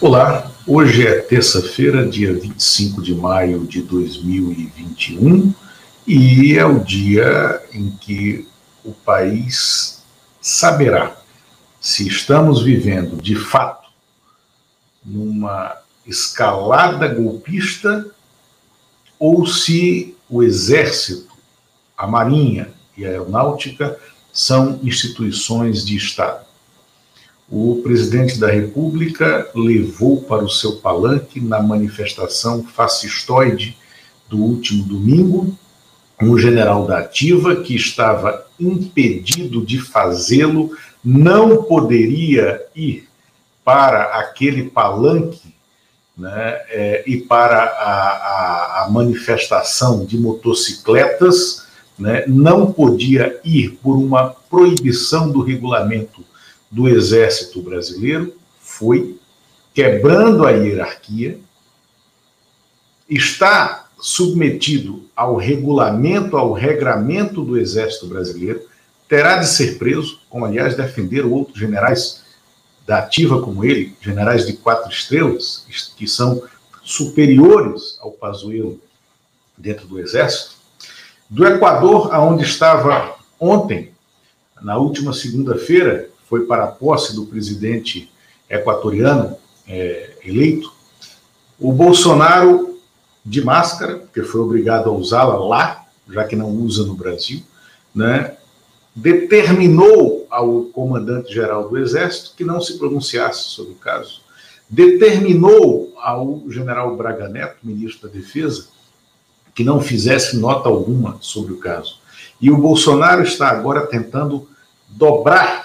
Olá, hoje é terça-feira, dia 25 de maio de 2021, e é o dia em que o país saberá se estamos vivendo de fato numa escalada golpista ou se o exército, a marinha e a aeronáutica são instituições de Estado o presidente da República levou para o seu palanque, na manifestação fascistoide do último domingo, um general da Ativa que estava impedido de fazê-lo, não poderia ir para aquele palanque né, é, e para a, a, a, manifestação de motocicletas, né, não podia ir por uma proibição do regulamento do Exército Brasileiro foi quebrando a hierarquia, está submetido ao regulamento, ao regramento do Exército Brasileiro, terá de ser preso, como aliás defenderam outros generais da ativa como ele, generais de quatro estrelas, que são superiores ao Pazuello dentro do Exército. Do Equador, aonde estava ontem, na última segunda-feira, foi para a posse do presidente equatoriano é, eleito, o Bolsonaro, de máscara, porque foi obrigado a usá-la lá, já que não usa no Brasil, né, determinou ao comandante-geral do Exército que não se pronunciasse sobre o caso, determinou ao general Braga Neto, ministro da Defesa, que não fizesse nota alguma sobre o caso. E o Bolsonaro está agora tentando dobrar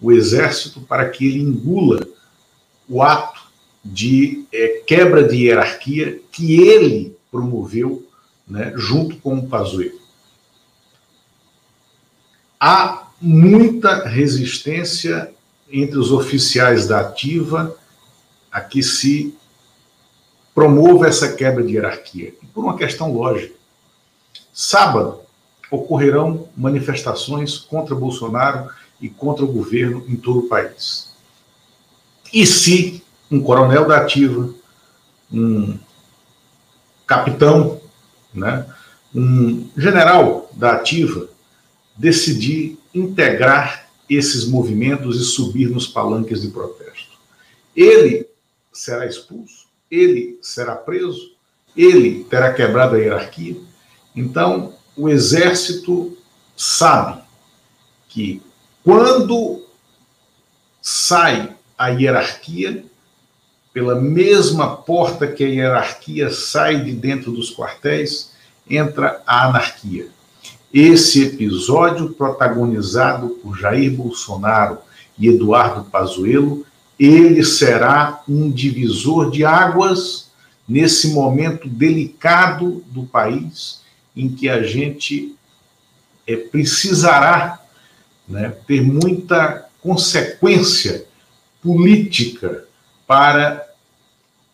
o exército para que ele engula o ato de é, quebra de hierarquia que ele promoveu né, junto com o Pazuello. Há muita resistência entre os oficiais da ativa a que se promova essa quebra de hierarquia. Por uma questão lógica. Sábado ocorrerão manifestações contra Bolsonaro e contra o governo em todo o país. E se um coronel da ativa, um capitão, né, um general da ativa decidir integrar esses movimentos e subir nos palanques de protesto. Ele será expulso, ele será preso, ele terá quebrado a hierarquia. Então, o exército sabe que quando sai a hierarquia, pela mesma porta que a hierarquia sai de dentro dos quartéis, entra a anarquia. Esse episódio, protagonizado por Jair Bolsonaro e Eduardo Pazuello, ele será um divisor de águas nesse momento delicado do país em que a gente é, precisará né, ter muita consequência política para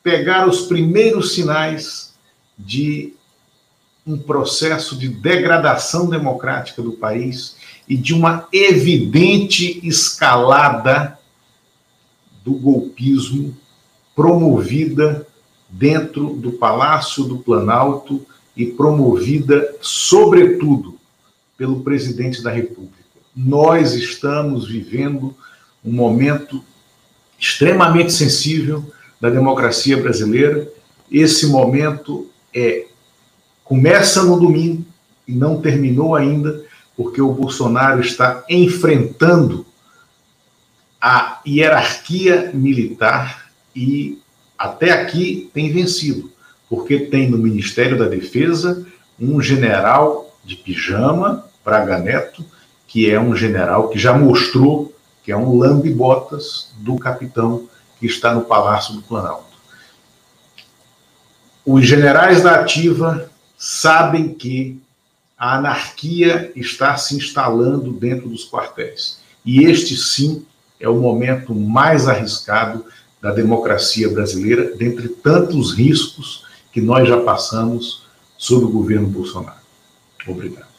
pegar os primeiros sinais de um processo de degradação democrática do país e de uma evidente escalada do golpismo promovida dentro do Palácio do Planalto e promovida, sobretudo, pelo presidente da República nós estamos vivendo um momento extremamente sensível da democracia brasileira. Esse momento é começa no domingo e não terminou ainda, porque o Bolsonaro está enfrentando a hierarquia militar e até aqui tem vencido, porque tem no Ministério da Defesa um general de pijama, Braga Neto, que é um general que já mostrou que é um lambe-botas do capitão que está no Palácio do Planalto. Os generais da ativa sabem que a anarquia está se instalando dentro dos quartéis. E este, sim, é o momento mais arriscado da democracia brasileira, dentre tantos riscos que nós já passamos sob o governo Bolsonaro. Obrigado.